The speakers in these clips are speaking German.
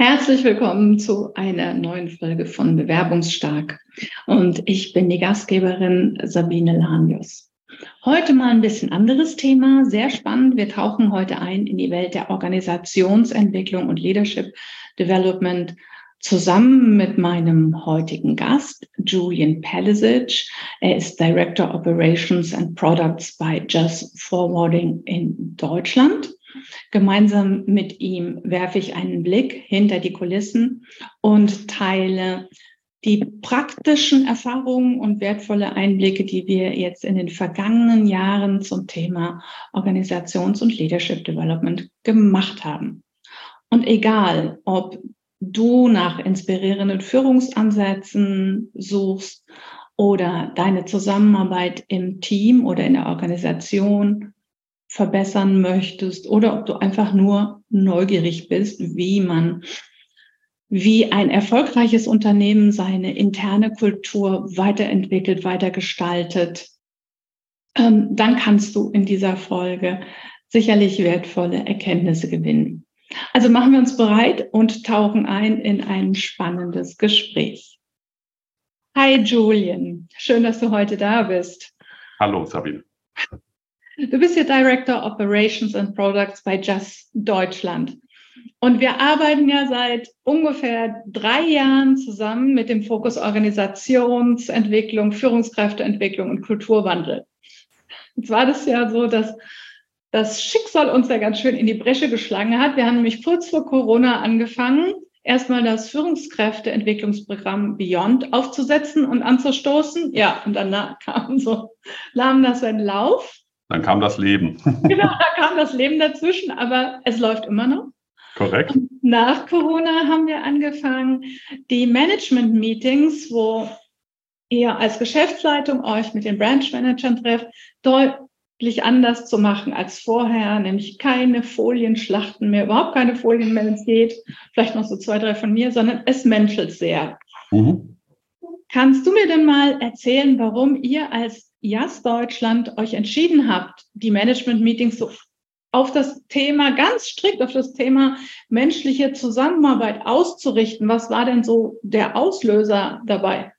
Herzlich willkommen zu einer neuen Folge von Bewerbungsstark. Und ich bin die Gastgeberin Sabine Lanius. Heute mal ein bisschen anderes Thema, sehr spannend. Wir tauchen heute ein in die Welt der Organisationsentwicklung und Leadership Development zusammen mit meinem heutigen Gast, Julian Pelisic. Er ist Director Operations and Products bei Just Forwarding in Deutschland. Gemeinsam mit ihm werfe ich einen Blick hinter die Kulissen und teile die praktischen Erfahrungen und wertvolle Einblicke, die wir jetzt in den vergangenen Jahren zum Thema Organisations- und Leadership Development gemacht haben. Und egal, ob du nach inspirierenden Führungsansätzen suchst oder deine Zusammenarbeit im Team oder in der Organisation verbessern möchtest oder ob du einfach nur neugierig bist, wie man, wie ein erfolgreiches Unternehmen seine interne Kultur weiterentwickelt, weitergestaltet, ähm, dann kannst du in dieser Folge sicherlich wertvolle Erkenntnisse gewinnen. Also machen wir uns bereit und tauchen ein in ein spannendes Gespräch. Hi Julian, schön, dass du heute da bist. Hallo Sabine. Du bist ja Director Operations and Products bei Just Deutschland. Und wir arbeiten ja seit ungefähr drei Jahren zusammen mit dem Fokus Organisationsentwicklung, Führungskräfteentwicklung und Kulturwandel. Jetzt war das ja so, dass das Schicksal uns ja ganz schön in die Bresche geschlagen hat. Wir haben nämlich kurz vor Corona angefangen, erstmal das Führungskräfteentwicklungsprogramm Beyond aufzusetzen und anzustoßen. Ja, und dann kam so, nahm das seinen Lauf. Dann kam das Leben. genau, da kam das Leben dazwischen, aber es läuft immer noch. Korrekt. Und nach Corona haben wir angefangen, die Management-Meetings, wo ihr als Geschäftsleitung euch mit den Branch-Managern trefft, deutlich anders zu machen als vorher, nämlich keine Folienschlachten mehr, überhaupt keine Folien mehr, wenn es geht, vielleicht noch so zwei, drei von mir, sondern es menschelt sehr. Mhm. Kannst du mir denn mal erzählen, warum ihr als JAS Deutschland euch entschieden habt, die Management-Meetings so auf das Thema, ganz strikt auf das Thema menschliche Zusammenarbeit auszurichten. Was war denn so der Auslöser dabei?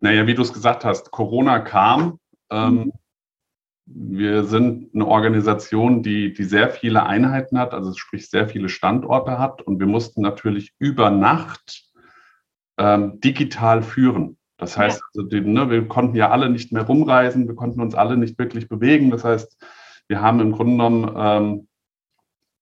Naja, wie du es gesagt hast, Corona kam. Ähm, mhm. wir sind eine Organisation, die, die sehr viele Einheiten hat, also sprich sehr viele Standorte hat. Und wir mussten natürlich über Nacht ähm, digital führen. Das heißt, also die, ne, wir konnten ja alle nicht mehr rumreisen, wir konnten uns alle nicht wirklich bewegen. Das heißt, wir haben im Grunde genommen ähm,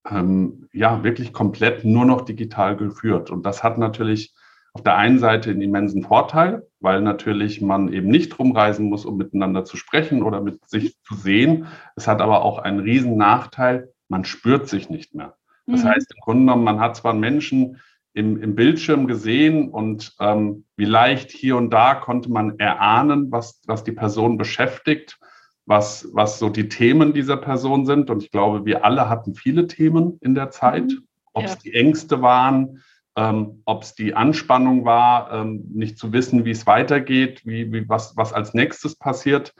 ähm, ja wirklich komplett nur noch digital geführt. Und das hat natürlich auf der einen Seite einen immensen Vorteil, weil natürlich man eben nicht rumreisen muss, um miteinander zu sprechen oder mit sich zu sehen. Es hat aber auch einen riesen Nachteil, man spürt sich nicht mehr. Das mhm. heißt, im Grunde genommen, man hat zwar Menschen, im, im Bildschirm gesehen und ähm, vielleicht hier und da konnte man erahnen, was, was die Person beschäftigt, was, was so die Themen dieser Person sind. Und ich glaube, wir alle hatten viele Themen in der Zeit, mhm. ob es ja. die Ängste waren, ähm, ob es die Anspannung war, ähm, nicht zu wissen, wie es weitergeht, wie, wie, was, was als nächstes passiert.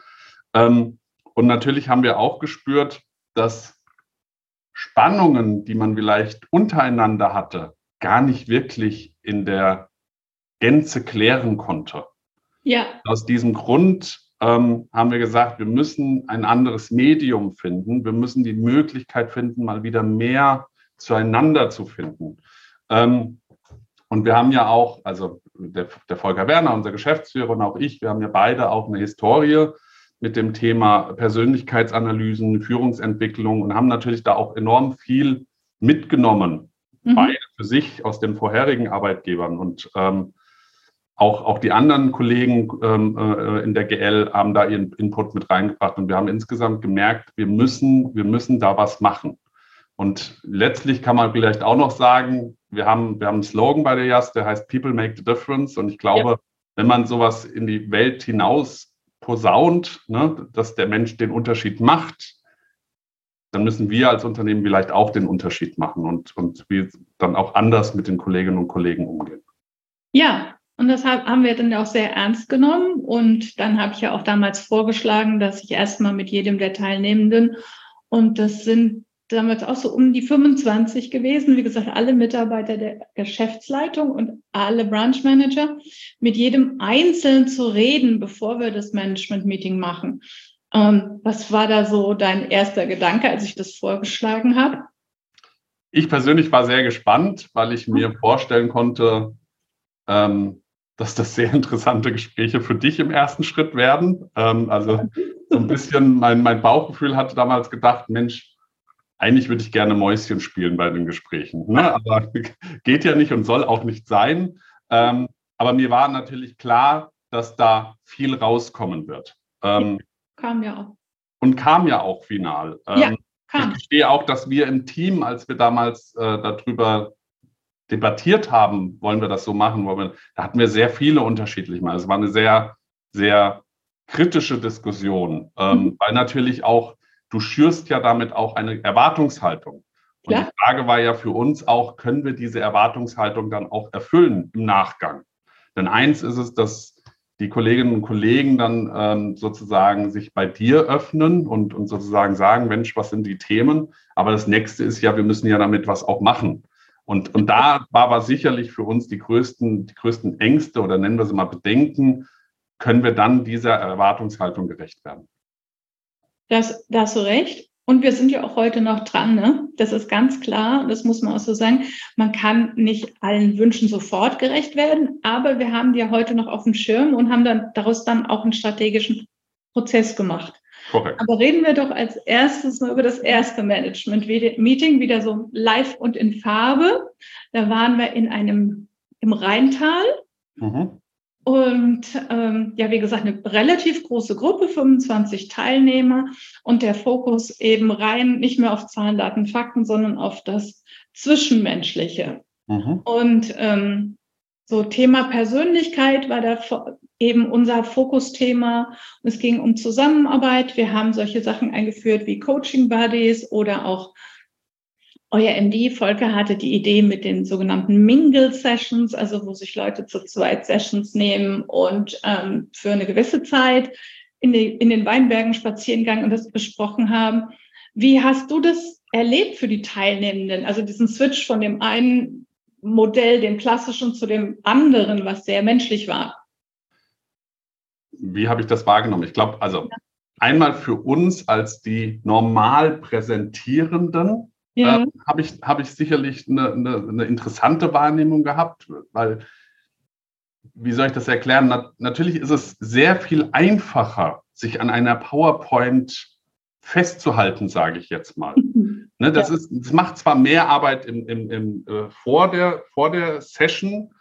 Ähm, und natürlich haben wir auch gespürt, dass Spannungen, die man vielleicht untereinander hatte, gar nicht wirklich in der Gänze klären konnte. Ja. Aus diesem Grund ähm, haben wir gesagt, wir müssen ein anderes Medium finden. Wir müssen die Möglichkeit finden, mal wieder mehr zueinander zu finden. Ähm, und wir haben ja auch, also der, der, Volker Werner, unser Geschäftsführer und auch ich, wir haben ja beide auch eine Historie mit dem Thema Persönlichkeitsanalysen, Führungsentwicklung und haben natürlich da auch enorm viel mitgenommen mhm. beide für sich aus den vorherigen Arbeitgebern. Und ähm, auch, auch die anderen Kollegen ähm, äh, in der GL haben da ihren Input mit reingebracht. Und wir haben insgesamt gemerkt, wir müssen, wir müssen da was machen. Und letztlich kann man vielleicht auch noch sagen, wir haben, wir haben einen Slogan bei der JAS, der heißt People Make the Difference. Und ich glaube, ja. wenn man sowas in die Welt hinaus posaunt, ne, dass der Mensch den Unterschied macht, dann müssen wir als Unternehmen vielleicht auch den Unterschied machen und, und wir dann auch anders mit den Kolleginnen und Kollegen umgehen. Ja, und das haben wir dann auch sehr ernst genommen. Und dann habe ich ja auch damals vorgeschlagen, dass ich erstmal mit jedem der Teilnehmenden, und das sind damals auch so um die 25 gewesen. Wie gesagt, alle Mitarbeiter der Geschäftsleitung und alle Branch Manager, mit jedem einzeln zu reden, bevor wir das Management-Meeting machen. Ähm, was war da so dein erster Gedanke, als ich das vorgeschlagen habe? Ich persönlich war sehr gespannt, weil ich mir vorstellen konnte, ähm, dass das sehr interessante Gespräche für dich im ersten Schritt werden. Ähm, also so ein bisschen mein, mein Bauchgefühl hatte damals gedacht, Mensch, eigentlich würde ich gerne Mäuschen spielen bei den Gesprächen. Ne? Aber geht ja nicht und soll auch nicht sein. Ähm, aber mir war natürlich klar, dass da viel rauskommen wird. Ähm, kam ja auch. Und kam ja auch final. Ähm, ja, kam. Ich verstehe auch, dass wir im Team, als wir damals äh, darüber debattiert haben, wollen wir das so machen, wollen wir, da hatten wir sehr viele unterschiedliche Mal. Es war eine sehr, sehr kritische Diskussion, ähm, mhm. weil natürlich auch du schürst ja damit auch eine Erwartungshaltung. Und ja. die Frage war ja für uns auch, können wir diese Erwartungshaltung dann auch erfüllen im Nachgang? Denn eins ist es, dass die Kolleginnen und Kollegen dann ähm, sozusagen sich bei dir öffnen und, und sozusagen sagen, Mensch, was sind die Themen? Aber das nächste ist ja, wir müssen ja damit was auch machen. Und, und da war aber sicherlich für uns die größten, die größten Ängste oder nennen wir sie mal Bedenken, können wir dann dieser Erwartungshaltung gerecht werden? Das, da hast du recht. Und wir sind ja auch heute noch dran, ne? Das ist ganz klar, das muss man auch so sagen. Man kann nicht allen Wünschen sofort gerecht werden, aber wir haben die ja heute noch auf dem Schirm und haben dann daraus dann auch einen strategischen Prozess gemacht. Korrekt. Aber reden wir doch als erstes mal über das erste Management-Meeting, wieder so live und in Farbe. Da waren wir in einem, im Rheintal. Mhm. Und ähm, ja, wie gesagt, eine relativ große Gruppe, 25 Teilnehmer und der Fokus eben rein nicht mehr auf Zahlen, Daten, Fakten, sondern auf das Zwischenmenschliche. Mhm. Und ähm, so Thema Persönlichkeit war da eben unser Fokusthema. Es ging um Zusammenarbeit. Wir haben solche Sachen eingeführt wie Coaching Buddies oder auch euer MD, Volker, hatte die Idee mit den sogenannten Mingle Sessions, also wo sich Leute zu zweit Sessions nehmen und ähm, für eine gewisse Zeit in, die, in den Weinbergen spazieren gegangen und das besprochen haben. Wie hast du das erlebt für die Teilnehmenden? Also diesen Switch von dem einen Modell, dem klassischen, zu dem anderen, was sehr menschlich war. Wie habe ich das wahrgenommen? Ich glaube, also einmal für uns als die normal Präsentierenden, ja. äh, habe ich, hab ich sicherlich eine, eine, eine, interessante Wahrnehmung gehabt, weil, wie soll ich das erklären? Na, natürlich ist es sehr viel einfacher, sich an einer PowerPoint festzuhalten, sage ich jetzt mal. ne, das, ja. ist, das macht zwar mehr Arbeit im, im, im, äh, vor, der, vor der Session,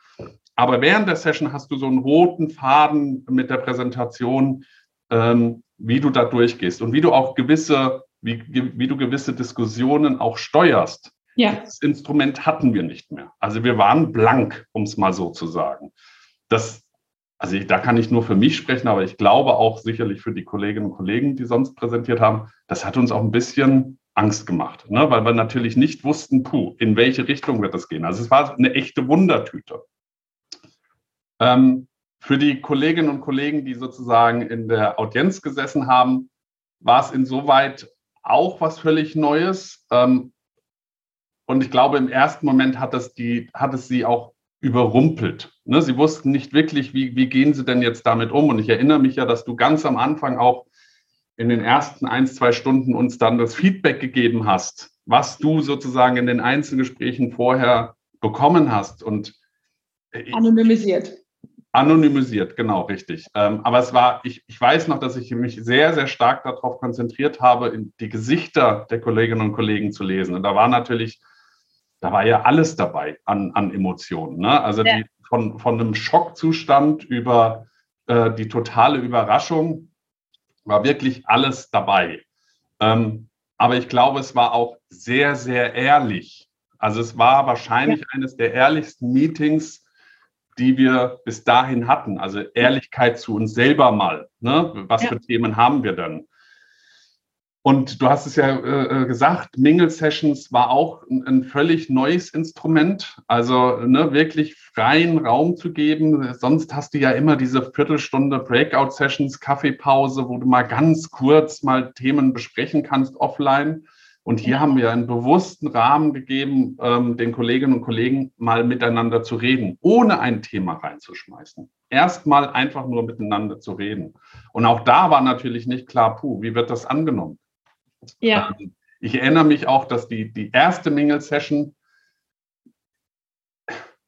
aber während der Session hast du so einen roten Faden mit der Präsentation, ähm, wie du da durchgehst und wie du auch gewisse wie, wie du gewisse Diskussionen auch steuerst. Ja. Das Instrument hatten wir nicht mehr. Also wir waren blank, um es mal so zu sagen. Das, also ich, da kann ich nur für mich sprechen, aber ich glaube auch sicherlich für die Kolleginnen und Kollegen, die sonst präsentiert haben, das hat uns auch ein bisschen Angst gemacht, ne? weil wir natürlich nicht wussten, puh, in welche Richtung wird das gehen. Also es war eine echte Wundertüte. Ähm, für die Kolleginnen und Kollegen, die sozusagen in der Audienz gesessen haben, war es insoweit auch was völlig Neues. Ähm, und ich glaube, im ersten Moment hat es, die, hat es sie auch überrumpelt. Ne? Sie wussten nicht wirklich, wie, wie gehen sie denn jetzt damit um. Und ich erinnere mich ja, dass du ganz am Anfang auch in den ersten ein, zwei Stunden uns dann das Feedback gegeben hast, was du sozusagen in den Einzelgesprächen vorher bekommen hast. Und anonymisiert. Anonymisiert, genau, richtig. Ähm, aber es war, ich, ich weiß noch, dass ich mich sehr, sehr stark darauf konzentriert habe, die Gesichter der Kolleginnen und Kollegen zu lesen. Und da war natürlich, da war ja alles dabei an, an Emotionen. Ne? Also ja. die, von, von einem Schockzustand über äh, die totale Überraschung war wirklich alles dabei. Ähm, aber ich glaube, es war auch sehr, sehr ehrlich. Also es war wahrscheinlich ja. eines der ehrlichsten Meetings, die wir bis dahin hatten. Also Ehrlichkeit zu uns selber mal. Ne? Was ja. für Themen haben wir denn? Und du hast es ja äh, äh, gesagt, Mingle Sessions war auch ein, ein völlig neues Instrument. Also ne, wirklich freien Raum zu geben. Sonst hast du ja immer diese Viertelstunde Breakout Sessions, Kaffeepause, wo du mal ganz kurz mal Themen besprechen kannst offline. Und hier haben wir einen bewussten Rahmen gegeben, ähm, den Kolleginnen und Kollegen mal miteinander zu reden, ohne ein Thema reinzuschmeißen. Erstmal einfach nur miteinander zu reden. Und auch da war natürlich nicht klar, puh, wie wird das angenommen? Ja. Ähm, ich erinnere mich auch, dass die, die erste Mingle-Session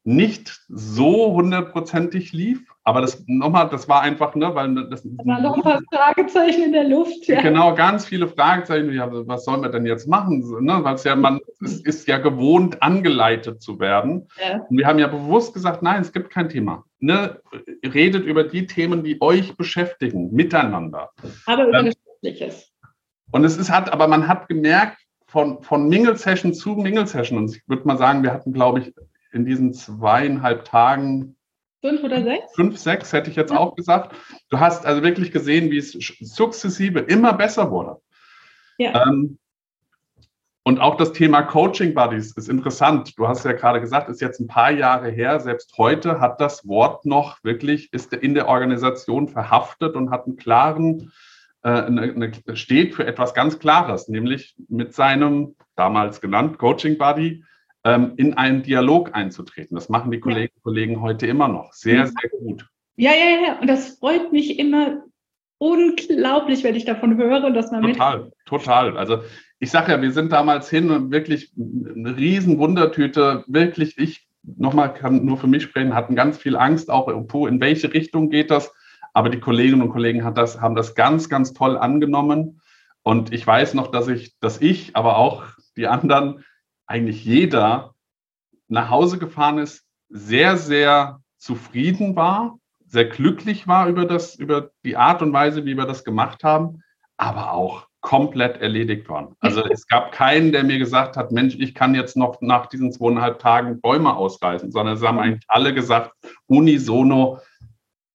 nicht so hundertprozentig lief, aber das nochmal, das war einfach, ne, weil das, da waren noch ein paar Fragezeichen in der Luft. Ja. Genau, ganz viele Fragezeichen. Ja, was sollen wir denn jetzt machen? Ne, weil es ja, man es ist ja gewohnt, angeleitet zu werden. Ja. Und wir haben ja bewusst gesagt, nein, es gibt kein Thema. Ne, redet über die Themen, die euch beschäftigen, miteinander. Aber über ähm, Geschäftliches. Und es ist hat, aber man hat gemerkt, von, von Mingle-Session zu Mingle-Session, und ich würde mal sagen, wir hatten, glaube ich, in diesen zweieinhalb Tagen Fünf oder sechs? Fünf, sechs hätte ich jetzt ja. auch gesagt. Du hast also wirklich gesehen, wie es sukzessive immer besser wurde. Ja. Ähm, und auch das Thema Coaching Buddies ist interessant. Du hast ja gerade gesagt, ist jetzt ein paar Jahre her. Selbst heute hat das Wort noch wirklich, ist in der Organisation verhaftet und hat einen klaren, äh, eine, eine, steht für etwas ganz Klares, nämlich mit seinem damals genannt Coaching Buddy ähm, in einen Dialog einzutreten. Das machen die Kolleginnen und Kollegen heute immer noch. Sehr, sehr gut. Ja, ja, ja. Und das freut mich immer unglaublich, wenn ich davon höre, dass man total, mit total. Also ich sage ja, wir sind damals hin und wirklich eine riesen Wundertüte. Wirklich, ich nochmal kann nur für mich sprechen, hatten ganz viel Angst, auch in welche Richtung geht das. Aber die Kolleginnen und Kollegen das, haben das ganz, ganz toll angenommen. Und ich weiß noch, dass ich, dass ich, aber auch die anderen eigentlich jeder nach Hause gefahren ist, sehr, sehr zufrieden war, sehr glücklich war über das, über die Art und Weise, wie wir das gemacht haben, aber auch komplett erledigt waren. Also es gab keinen, der mir gesagt hat, Mensch, ich kann jetzt noch nach diesen zweieinhalb Tagen Bäume ausreißen, sondern es haben eigentlich alle gesagt, unisono,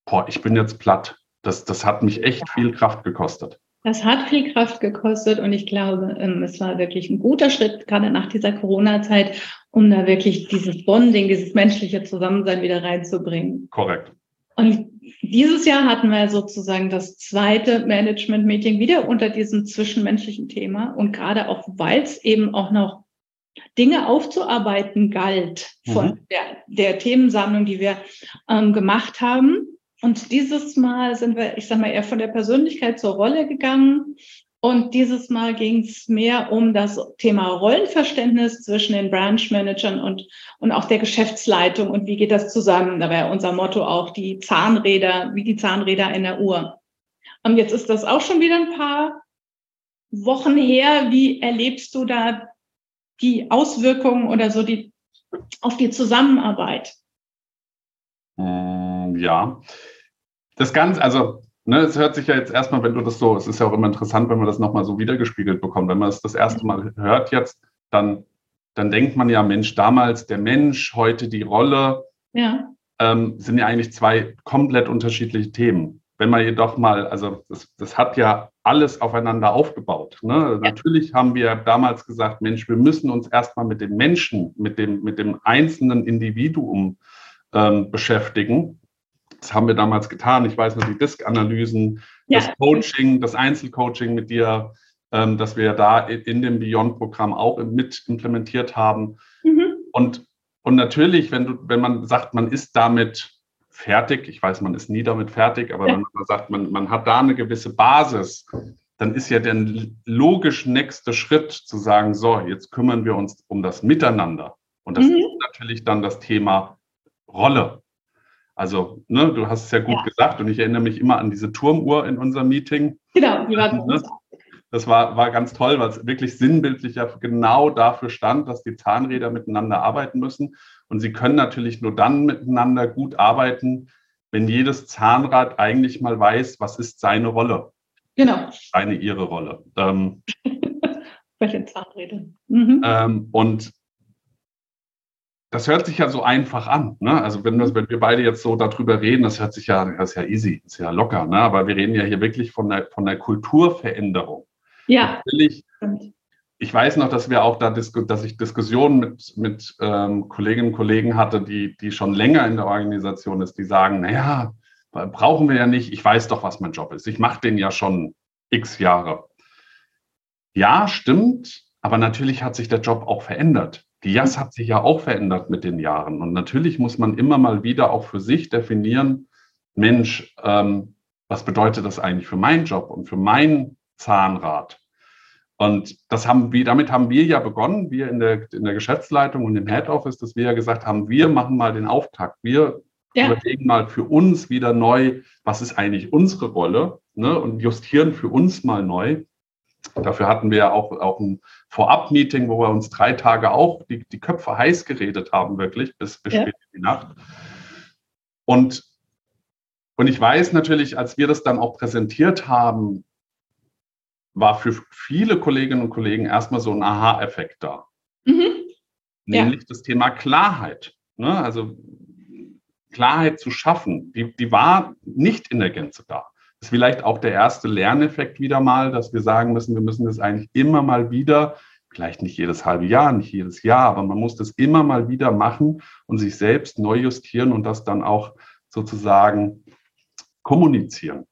boah, ich bin jetzt platt. Das, das hat mich echt viel Kraft gekostet. Das hat viel Kraft gekostet und ich glaube, ähm, es war wirklich ein guter Schritt, gerade nach dieser Corona-Zeit, um da wirklich dieses Bonding, dieses menschliche Zusammensein wieder reinzubringen. Korrekt. Und dieses Jahr hatten wir sozusagen das zweite Management-Meeting wieder unter diesem zwischenmenschlichen Thema und gerade auch, weil es eben auch noch Dinge aufzuarbeiten galt von mhm. der, der Themensammlung, die wir ähm, gemacht haben. Und dieses Mal sind wir, ich sag mal, eher von der Persönlichkeit zur Rolle gegangen. Und dieses Mal ging es mehr um das Thema Rollenverständnis zwischen den Branch-Managern und, und auch der Geschäftsleitung und wie geht das zusammen. Da wäre unser Motto auch die Zahnräder, wie die Zahnräder in der Uhr. Und jetzt ist das auch schon wieder ein paar Wochen her. Wie erlebst du da die Auswirkungen oder so die, auf die Zusammenarbeit? Hm, ja, das Ganze, also ne, es hört sich ja jetzt erstmal, wenn du das so, es ist ja auch immer interessant, wenn man das nochmal so wiedergespiegelt bekommt. Wenn man es das erste Mal hört jetzt, dann, dann denkt man ja, Mensch, damals der Mensch, heute die Rolle, ja. ähm, sind ja eigentlich zwei komplett unterschiedliche Themen. Wenn man jedoch mal, also das, das hat ja alles aufeinander aufgebaut. Ne? Ja. Natürlich haben wir damals gesagt, Mensch, wir müssen uns erstmal mit dem Menschen, mit dem, mit dem einzelnen Individuum ähm, beschäftigen. Das haben wir damals getan. Ich weiß noch, die Disk-Analysen, ja. das Coaching, das Einzelcoaching mit dir, ähm, dass wir da in dem Beyond-Programm auch mit implementiert haben. Mhm. Und, und natürlich, wenn, du, wenn man sagt, man ist damit fertig, ich weiß, man ist nie damit fertig, aber ja. wenn man sagt, man, man hat da eine gewisse Basis, dann ist ja der logisch nächste Schritt zu sagen, so, jetzt kümmern wir uns um das Miteinander. Und das mhm. ist natürlich dann das Thema Rolle. Also, ne, du hast es ja gut ja. gesagt und ich erinnere mich immer an diese Turmuhr in unserem Meeting. Genau, die war ne? Das war, war ganz toll, weil es wirklich sinnbildlich ja genau dafür stand, dass die Zahnräder miteinander arbeiten müssen. Und sie können natürlich nur dann miteinander gut arbeiten, wenn jedes Zahnrad eigentlich mal weiß, was ist seine Rolle. Genau. Seine, ihre Rolle. Ähm, Welche Zahnräder? Mhm. Ähm, und das hört sich ja so einfach an. Ne? Also wenn, das, wenn wir beide jetzt so darüber reden, das hört sich ja, das ist ja easy, ist ja locker. Ne? Aber wir reden ja hier wirklich von der, von der Kulturveränderung. Ja. Natürlich, ich weiß noch, dass wir auch da, dass ich Diskussionen mit, mit ähm, Kolleginnen und Kollegen hatte, die, die schon länger in der Organisation ist, die sagen, naja, brauchen wir ja nicht, ich weiß doch, was mein Job ist. Ich mache den ja schon x Jahre. Ja, stimmt. Aber natürlich hat sich der Job auch verändert. Die JAS hat sich ja auch verändert mit den Jahren. Und natürlich muss man immer mal wieder auch für sich definieren, Mensch, ähm, was bedeutet das eigentlich für meinen Job und für mein Zahnrad? Und das haben wir, damit haben wir ja begonnen, wir in der, in der Geschäftsleitung und im Head Office, dass wir ja gesagt haben, wir machen mal den Auftakt. Wir ja. überlegen mal für uns wieder neu, was ist eigentlich unsere Rolle ne, und justieren für uns mal neu. Dafür hatten wir ja auch, auch ein Vorab-Meeting, wo wir uns drei Tage auch die, die Köpfe heiß geredet haben, wirklich, bis, bis ja. spät in die Nacht. Und, und ich weiß natürlich, als wir das dann auch präsentiert haben, war für viele Kolleginnen und Kollegen erstmal so ein Aha-Effekt da. Mhm. Nämlich ja. das Thema Klarheit. Ne? Also Klarheit zu schaffen, die, die war nicht in der Gänze da. Das ist vielleicht auch der erste Lerneffekt wieder mal, dass wir sagen müssen, wir müssen das eigentlich immer mal wieder, vielleicht nicht jedes halbe Jahr, nicht jedes Jahr, aber man muss das immer mal wieder machen und sich selbst neu justieren und das dann auch sozusagen kommunizieren.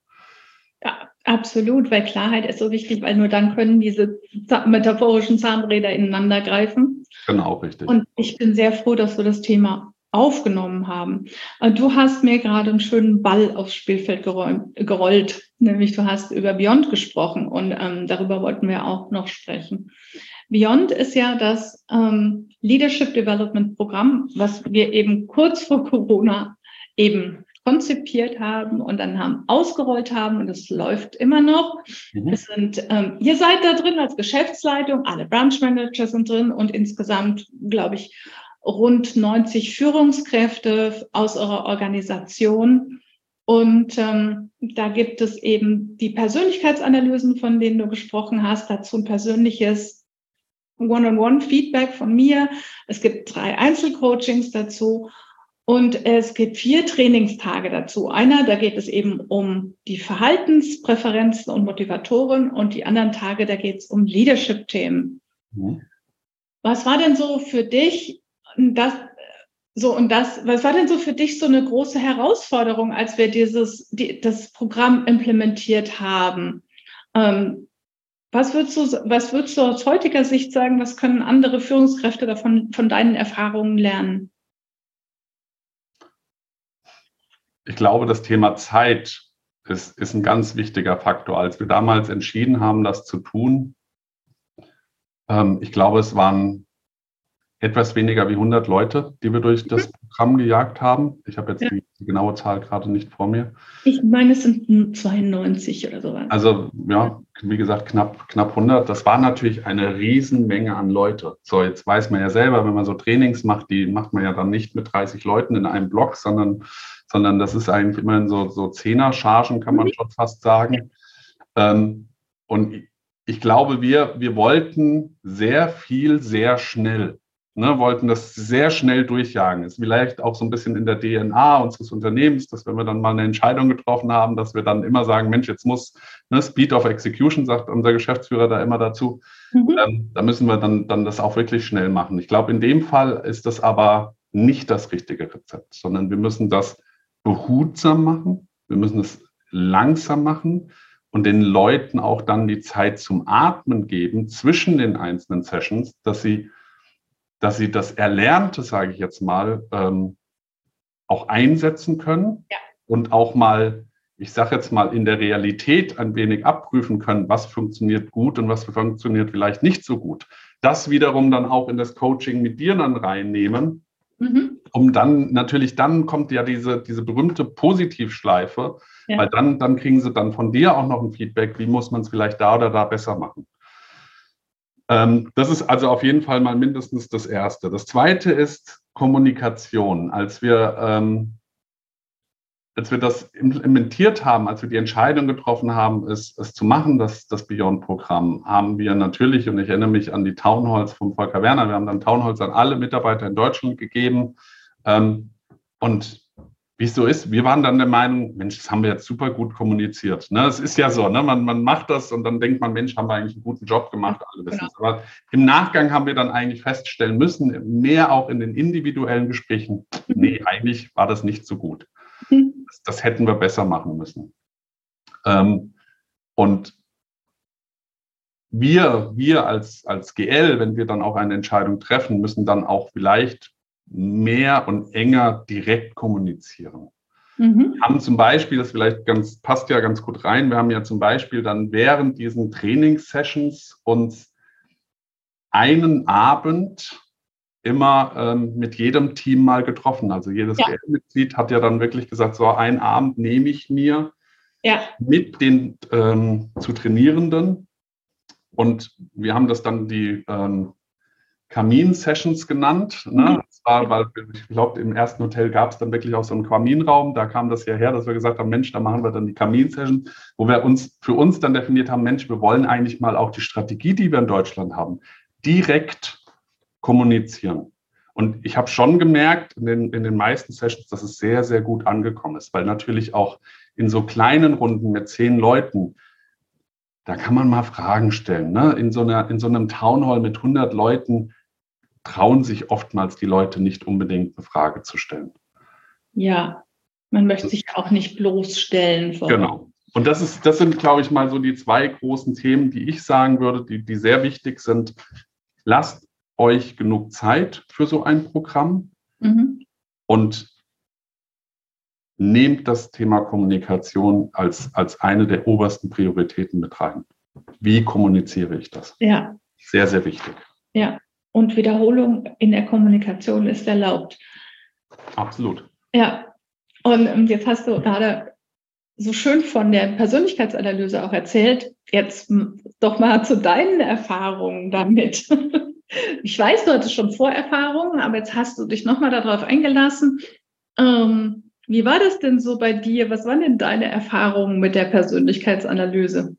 Ja, absolut, weil Klarheit ist so wichtig, weil nur dann können diese metaphorischen Zahnräder ineinander greifen. Genau, richtig. Und ich bin sehr froh, dass du das Thema aufgenommen haben. Du hast mir gerade einen schönen Ball aufs Spielfeld geräumt, gerollt, nämlich du hast über Beyond gesprochen und ähm, darüber wollten wir auch noch sprechen. Beyond ist ja das ähm, Leadership Development Programm, was wir eben kurz vor Corona eben konzipiert haben und dann haben ausgerollt haben und es läuft immer noch. Mhm. Es sind, ähm, ihr seid da drin als Geschäftsleitung, alle Branch Manager sind drin und insgesamt, glaube ich, rund 90 Führungskräfte aus eurer Organisation. Und ähm, da gibt es eben die Persönlichkeitsanalysen, von denen du gesprochen hast, dazu ein persönliches One-on-One-Feedback von mir. Es gibt drei Einzelcoachings dazu und es gibt vier Trainingstage dazu. Einer, da geht es eben um die Verhaltenspräferenzen und Motivatoren und die anderen Tage, da geht es um Leadership-Themen. Mhm. Was war denn so für dich das, so, und das, was war denn so für dich so eine große Herausforderung, als wir dieses, die, das Programm implementiert haben? Ähm, was würdest du, was würdest du aus heutiger Sicht sagen, was können andere Führungskräfte davon, von deinen Erfahrungen lernen? Ich glaube, das Thema Zeit ist, ist ein ganz wichtiger Faktor. Als wir damals entschieden haben, das zu tun, ähm, ich glaube, es waren etwas weniger wie 100 Leute, die wir durch das mhm. Programm gejagt haben. Ich habe jetzt ja. die, die, genaue Zahl gerade nicht vor mir. Ich meine, es sind 92 oder sowas. Also ja, wie gesagt, knapp, knapp 100. Das war natürlich eine Riesenmenge an Leute. So, jetzt weiß man ja selber, wenn man so Trainings macht, die macht man ja dann nicht mit 30 Leuten in einem Block, sondern, sondern das ist eigentlich immerhin so, so Zehner-Chargen, kann man mhm. schon fast sagen. Ähm, und ich glaube, wir, wir wollten sehr viel, sehr schnell ne, wollten das sehr schnell durchjagen. Ist vielleicht auch so ein bisschen in der DNA unseres Unternehmens, dass wenn wir dann mal eine Entscheidung getroffen haben, dass wir dann immer sagen, Mensch, jetzt muss ne, Speed of Execution, sagt unser Geschäftsführer da immer dazu. Mhm. Ähm, da müssen wir dann, dann das auch wirklich schnell machen. Ich glaube, in dem Fall ist das aber nicht das richtige Rezept, sondern wir müssen das behutsam machen. Wir müssen es langsam machen und den Leuten auch dann die Zeit zum Atmen geben zwischen den einzelnen Sessions, dass sie dass sie das Erlernte, sage ich jetzt mal, ähm, auch einsetzen können ja. und auch mal, ich sage jetzt mal, in der Realität ein wenig abprüfen können, was funktioniert gut und was funktioniert vielleicht nicht so gut. Das wiederum dann auch in das Coaching mit dir dann reinnehmen, mhm. um dann natürlich, dann kommt ja diese, diese berühmte Positivschleife, ja. weil dann, dann kriegen sie dann von dir auch noch ein Feedback, wie muss man es vielleicht da oder da besser machen. Ähm, das ist also auf jeden Fall mal mindestens das Erste. Das Zweite ist Kommunikation. Als wir, ähm, als wir das implementiert haben, als wir die Entscheidung getroffen haben, es, es zu machen, das, das Beyond-Programm, haben wir natürlich, und ich erinnere mich an die Townhalls vom Volker Werner, wir haben dann Townhalls an alle Mitarbeiter in Deutschland gegeben. Ähm, und wie es so ist, wir waren dann der Meinung, Mensch, das haben wir jetzt super gut kommuniziert. Ne? Es ist ja so, ne? man, man macht das und dann denkt man, Mensch, haben wir eigentlich einen guten Job gemacht, alle wissen genau. Aber im Nachgang haben wir dann eigentlich feststellen müssen, mehr auch in den individuellen Gesprächen, mhm. nee, eigentlich war das nicht so gut. Mhm. Das, das, hätten wir besser machen müssen. Ähm, und wir, wir als, als GL, wenn wir dann auch eine Entscheidung treffen, müssen dann auch vielleicht mehr und enger direkt kommunizieren. Mhm. Wir haben zum Beispiel, das vielleicht ganz, passt ja ganz gut rein, wir haben ja zum Beispiel dann während diesen Trainingssessions uns einen Abend immer ähm, mit jedem Team mal getroffen. Also jedes ja. Mitglied hat ja dann wirklich gesagt, so einen Abend nehme ich mir ja. mit den ähm, zu Trainierenden. Und wir haben das dann die ähm, Kamin-Sessions genannt. Ne? Mhm. Das war, weil ich glaube, im ersten Hotel gab es dann wirklich auch so einen Kaminraum. Da kam das ja her, dass wir gesagt haben, Mensch, da machen wir dann die Kamin-Sessions, wo wir uns für uns dann definiert haben, Mensch, wir wollen eigentlich mal auch die Strategie, die wir in Deutschland haben, direkt kommunizieren. Und ich habe schon gemerkt in den, in den meisten Sessions, dass es sehr, sehr gut angekommen ist, weil natürlich auch in so kleinen Runden mit zehn Leuten, da kann man mal Fragen stellen. Ne? In, so einer, in so einem Townhall mit 100 Leuten trauen sich oftmals die Leute nicht unbedingt eine Frage zu stellen. Ja, man möchte sich auch nicht bloßstellen. Genau. Und das, ist, das sind, glaube ich, mal so die zwei großen Themen, die ich sagen würde, die, die sehr wichtig sind. Lasst euch genug Zeit für so ein Programm mhm. und nehmt das Thema Kommunikation als, als eine der obersten Prioritäten mit rein. Wie kommuniziere ich das? Ja. Sehr, sehr wichtig. Ja. Und Wiederholung in der Kommunikation ist erlaubt. Absolut. Ja. Und jetzt hast du gerade so schön von der Persönlichkeitsanalyse auch erzählt. Jetzt doch mal zu deinen Erfahrungen damit. Ich weiß, du hattest schon Vorerfahrungen, aber jetzt hast du dich nochmal darauf eingelassen. Ähm, wie war das denn so bei dir? Was waren denn deine Erfahrungen mit der Persönlichkeitsanalyse?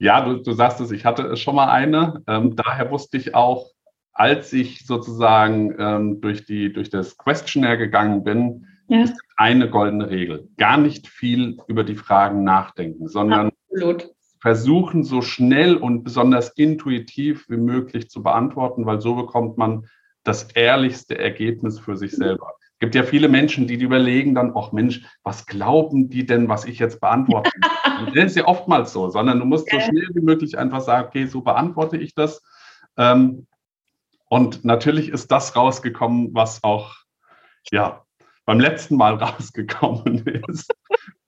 Ja, du, du sagst es, ich hatte schon mal eine. Ähm, daher wusste ich auch, als ich sozusagen ähm, durch, die, durch das Questionnaire gegangen bin, ja. ist eine goldene Regel. Gar nicht viel über die Fragen nachdenken, sondern Absolut versuchen, so schnell und besonders intuitiv wie möglich zu beantworten, weil so bekommt man das ehrlichste Ergebnis für sich selber. Es gibt ja viele Menschen, die überlegen dann, ach Mensch, was glauben die denn, was ich jetzt beantworte? das ist ja oftmals so, sondern du musst so schnell wie möglich einfach sagen, okay, so beantworte ich das. Ähm, und natürlich ist das rausgekommen, was auch ja, beim letzten Mal rausgekommen ist.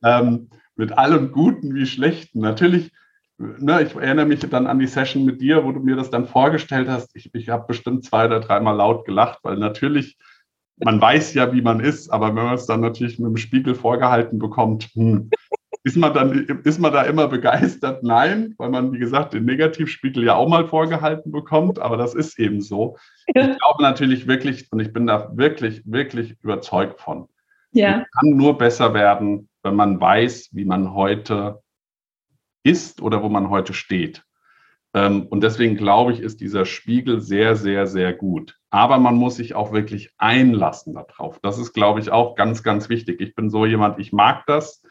ähm, mit allem Guten wie Schlechten. Natürlich ne, ich erinnere mich dann an die Session mit dir, wo du mir das dann vorgestellt hast. Ich, ich habe bestimmt zwei oder dreimal laut gelacht, weil natürlich, man weiß ja, wie man ist, aber wenn man es dann natürlich mit dem Spiegel vorgehalten bekommt, hm, ist man dann, ist man da immer begeistert? Nein, weil man, wie gesagt, den Negativspiegel ja auch mal vorgehalten bekommt, aber das ist eben so. Ja. Ich glaube natürlich wirklich, und ich bin da wirklich, wirklich überzeugt von. Ja. Es kann nur besser werden, wenn man weiß, wie man heute ist oder wo man heute steht. Ähm, und deswegen glaube ich, ist dieser Spiegel sehr, sehr, sehr gut. Aber man muss sich auch wirklich einlassen darauf. Das ist, glaube ich, auch ganz, ganz wichtig. Ich bin so jemand, ich mag das.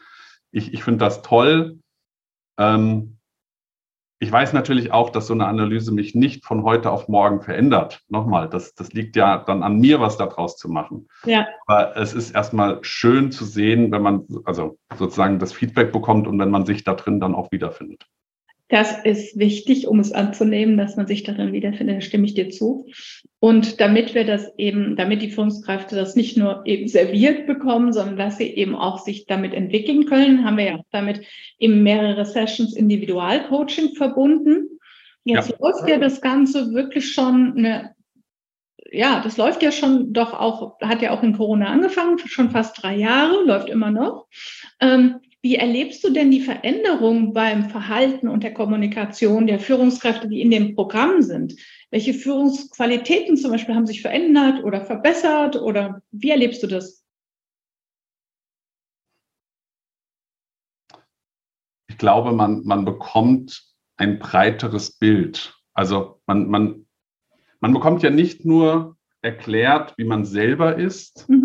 Ich, ich finde das toll. Ähm, ich weiß natürlich auch, dass so eine Analyse mich nicht von heute auf morgen verändert. Nochmal, das, das liegt ja dann an mir, was daraus zu machen. Ja. Aber es ist erstmal schön zu sehen, wenn man also sozusagen das Feedback bekommt und wenn man sich da drin dann auch wiederfindet. Das ist wichtig, um es anzunehmen, dass man sich darin wiederfindet. Da stimme ich dir zu. Und damit wir das eben, damit die Führungskräfte das nicht nur eben serviert bekommen, sondern dass sie eben auch sich damit entwickeln können, haben wir ja damit eben mehrere Sessions Individualcoaching verbunden. Jetzt ja. läuft ja das Ganze wirklich schon eine ja, das läuft ja schon doch auch, hat ja auch in Corona angefangen, schon fast drei Jahre, läuft immer noch. Ähm, wie erlebst du denn die Veränderung beim Verhalten und der Kommunikation der Führungskräfte, die in dem Programm sind? Welche Führungsqualitäten zum Beispiel haben sich verändert oder verbessert oder wie erlebst du das? Ich glaube, man, man bekommt ein breiteres Bild. Also man, man, man bekommt ja nicht nur erklärt, wie man selber ist, mhm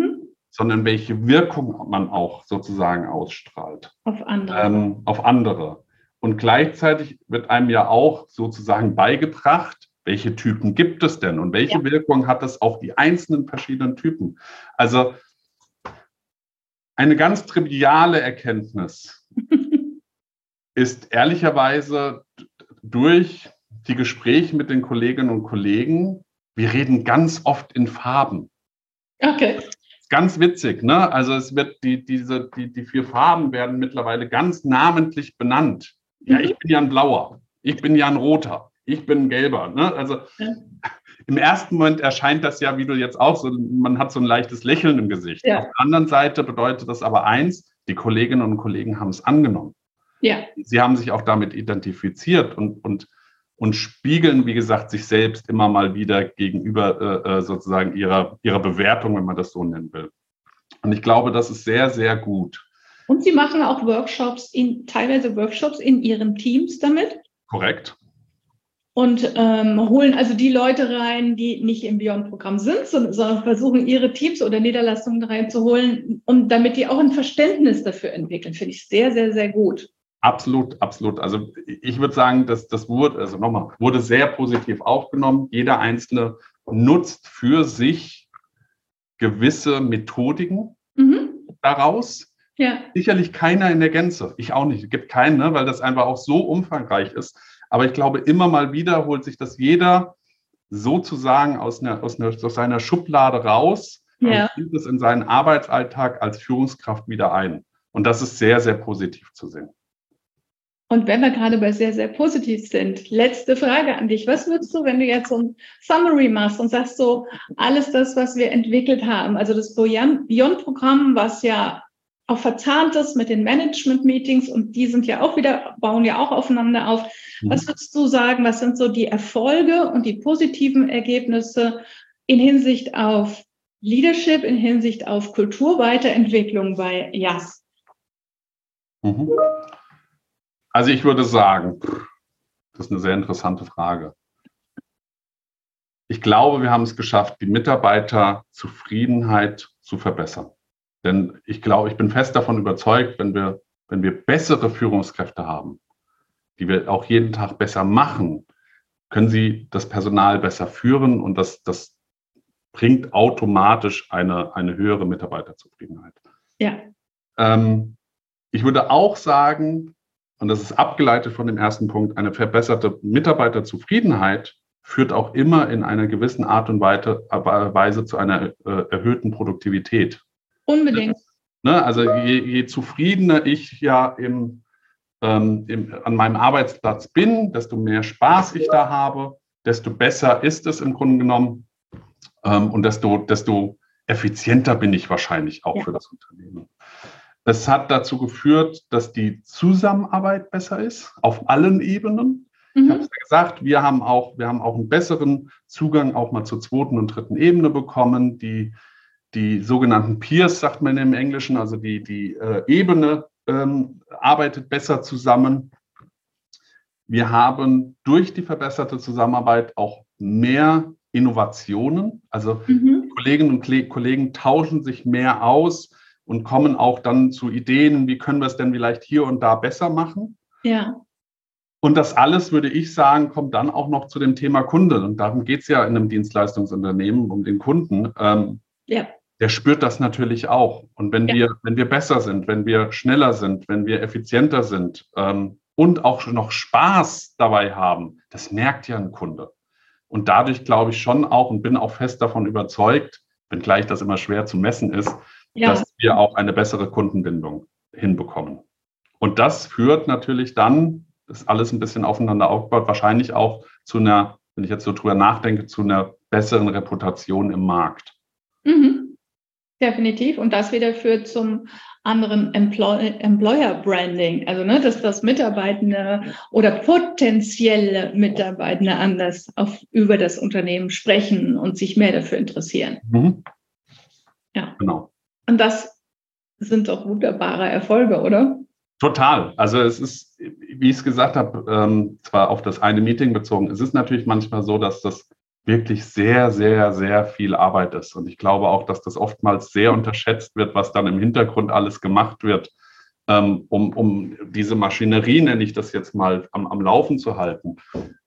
sondern welche Wirkung man auch sozusagen ausstrahlt. Auf andere. Ähm, auf andere. Und gleichzeitig wird einem ja auch sozusagen beigebracht, welche Typen gibt es denn und welche ja. Wirkung hat es auf die einzelnen verschiedenen Typen. Also eine ganz triviale Erkenntnis ist ehrlicherweise durch die Gespräche mit den Kolleginnen und Kollegen, wir reden ganz oft in Farben. Okay. Ganz witzig, ne? Also es wird die, diese, die, die vier Farben werden mittlerweile ganz namentlich benannt. Ja, mhm. ich bin ja ein blauer, ich bin ja ein roter, ich bin ein gelber. Ne? Also im ersten Moment erscheint das ja, wie du jetzt auch so, man hat so ein leichtes Lächeln im Gesicht. Ja. Auf der anderen Seite bedeutet das aber eins, die Kolleginnen und Kollegen haben es angenommen. Ja. Sie haben sich auch damit identifiziert und, und, und spiegeln, wie gesagt, sich selbst immer mal wieder gegenüber äh, äh, sozusagen ihrer, ihrer Bewertung, wenn man das so nennen will. Und ich glaube, das ist sehr, sehr gut. Und Sie machen auch Workshops, in, teilweise Workshops in Ihren Teams damit? Korrekt. Und ähm, holen also die Leute rein, die nicht im Beyond-Programm sind, sondern, sondern, versuchen, ihre Teams oder Niederlassungen reinzuholen, um damit die auch ein Verständnis dafür entwickeln. Finde ich sehr, sehr, sehr gut. Absolut, absolut. Also ich würde sagen, dass das wurde, also nochmal, wurde sehr positiv aufgenommen. Jeder Einzelne nutzt für sich gewisse Methodiken mhm. daraus. Ja. Sicherlich keiner in der Gänze. Ich auch nicht. Es gibt keinen, ne, weil das einfach auch so umfangreich ist. Aber ich glaube, immer mal wieder holt sich das jeder sozusagen aus, einer, aus, einer, aus seiner Schublade raus ja. und bringt es in seinen Arbeitsalltag als Führungskraft wieder ein. Und das ist sehr, sehr positiv zu sehen. Und wenn wir gerade bei sehr, sehr positiv sind, letzte Frage an dich. Was würdest du, wenn du jetzt so ein Summary machst und sagst so, alles das, was wir entwickelt haben, also das Beyond-Programm, was ja auch verzahnt ist mit den Management-Meetings und die sind ja auch wieder, bauen ja auch aufeinander auf. Mhm. Was würdest du sagen, was sind so die Erfolge und die positiven Ergebnisse in Hinsicht auf Leadership, in Hinsicht auf Kulturweiterentwicklung bei JAS? Mhm. Also ich würde sagen, das ist eine sehr interessante Frage. Ich glaube, wir haben es geschafft, die Mitarbeiterzufriedenheit zu verbessern. Denn ich glaube, ich bin fest davon überzeugt, wenn wir, wenn wir bessere Führungskräfte haben, die wir auch jeden Tag besser machen, können sie das Personal besser führen und das, das bringt automatisch eine, eine höhere Mitarbeiterzufriedenheit. Ja. Ähm, ich würde auch sagen, und das ist abgeleitet von dem ersten Punkt, eine verbesserte Mitarbeiterzufriedenheit führt auch immer in einer gewissen Art und Weise zu einer äh, erhöhten Produktivität. Unbedingt. Ne? Also je, je, zufriedener ich ja im, ähm, im, an meinem Arbeitsplatz bin, desto mehr Spaß ich da habe, desto besser ist es im Grunde genommen ähm, und desto, desto effizienter bin ich wahrscheinlich auch ja. für das Unternehmen. Es hat dazu geführt, dass die Zusammenarbeit besser ist, auf allen Ebenen. Mhm. Ich habe es ja gesagt, wir haben, auch, wir haben auch einen besseren Zugang auch mal zur zweiten und dritten Ebene bekommen. Die, die sogenannten Peers, sagt man im Englischen, also die, die äh, Ebene ähm, arbeitet besser zusammen. Wir haben durch die verbesserte Zusammenarbeit auch mehr Innovationen. Also mhm. Kolleginnen und Kollegen tauschen sich mehr aus und kommen auch dann zu Ideen, wie können wir es denn vielleicht hier und da besser machen. Ja. Und das alles, würde ich sagen, kommt dann auch noch zu dem Thema Kunde. Und darum geht es ja in einem Dienstleistungsunternehmen, um den Kunden. Ähm, ja. Der spürt das natürlich auch. Und wenn, ja. wir, wenn wir besser sind, wenn wir schneller sind, wenn wir effizienter sind ähm, und auch noch Spaß dabei haben, das merkt ja ein Kunde. Und dadurch glaube ich schon auch und bin auch fest davon überzeugt, wenngleich das immer schwer zu messen ist, ja. dass wir auch eine bessere Kundenbindung hinbekommen. Und das führt natürlich dann, ist alles ein bisschen aufeinander aufgebaut, wahrscheinlich auch zu einer, wenn ich jetzt so drüber nachdenke, zu einer besseren Reputation im Markt. Mhm. Definitiv. Und das wieder führt zum anderen Employ Employer Branding. Also, ne, dass das Mitarbeitende oder potenzielle Mitarbeitende anders auf, über das Unternehmen sprechen und sich mehr dafür interessieren. Mhm. Ja. Genau. Und das sind doch wunderbare Erfolge, oder? Total. Also es ist, wie ich es gesagt habe, ähm, zwar auf das eine Meeting bezogen, es ist natürlich manchmal so, dass das wirklich sehr, sehr, sehr viel Arbeit ist. Und ich glaube auch, dass das oftmals sehr unterschätzt wird, was dann im Hintergrund alles gemacht wird, ähm, um, um diese Maschinerie, nenne ich das jetzt mal, am, am Laufen zu halten.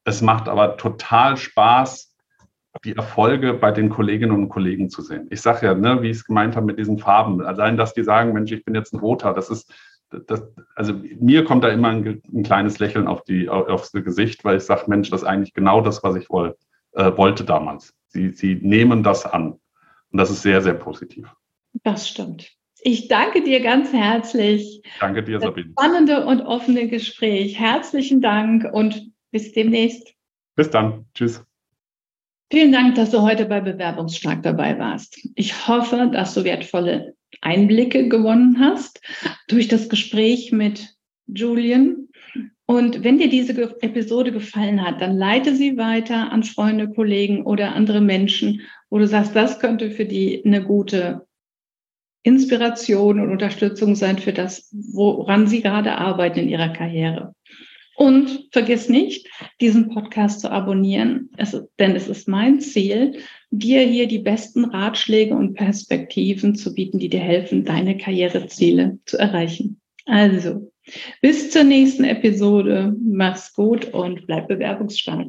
Es macht aber total Spaß, die Erfolge bei den Kolleginnen und Kollegen zu sehen. Ich sage ja, ne, wie ich es gemeint habe mit diesen Farben, allein, dass die sagen, Mensch, ich bin jetzt ein Roter, das ist, das, also mir kommt da immer ein, ein kleines Lächeln auf die, auf, aufs Gesicht, weil ich sage, Mensch, das ist eigentlich genau das, was ich woll, äh, wollte damals. Sie, sie nehmen das an. Und das ist sehr, sehr positiv. Das stimmt. Ich danke dir ganz herzlich. Danke dir, Sabine. Spannende und offene Gespräch. Herzlichen Dank und bis demnächst. Bis dann. Tschüss. Vielen Dank, dass du heute bei Bewerbungsstark dabei warst. Ich hoffe, dass du wertvolle Einblicke gewonnen hast durch das Gespräch mit Julian. Und wenn dir diese Episode gefallen hat, dann leite sie weiter an Freunde, Kollegen oder andere Menschen, wo du sagst, das könnte für die eine gute Inspiration und Unterstützung sein für das, woran sie gerade arbeiten in ihrer Karriere. Und vergiss nicht, diesen Podcast zu abonnieren, es, denn es ist mein Ziel, dir hier die besten Ratschläge und Perspektiven zu bieten, die dir helfen, deine Karriereziele zu erreichen. Also, bis zur nächsten Episode. Mach's gut und bleib bewerbungsstark.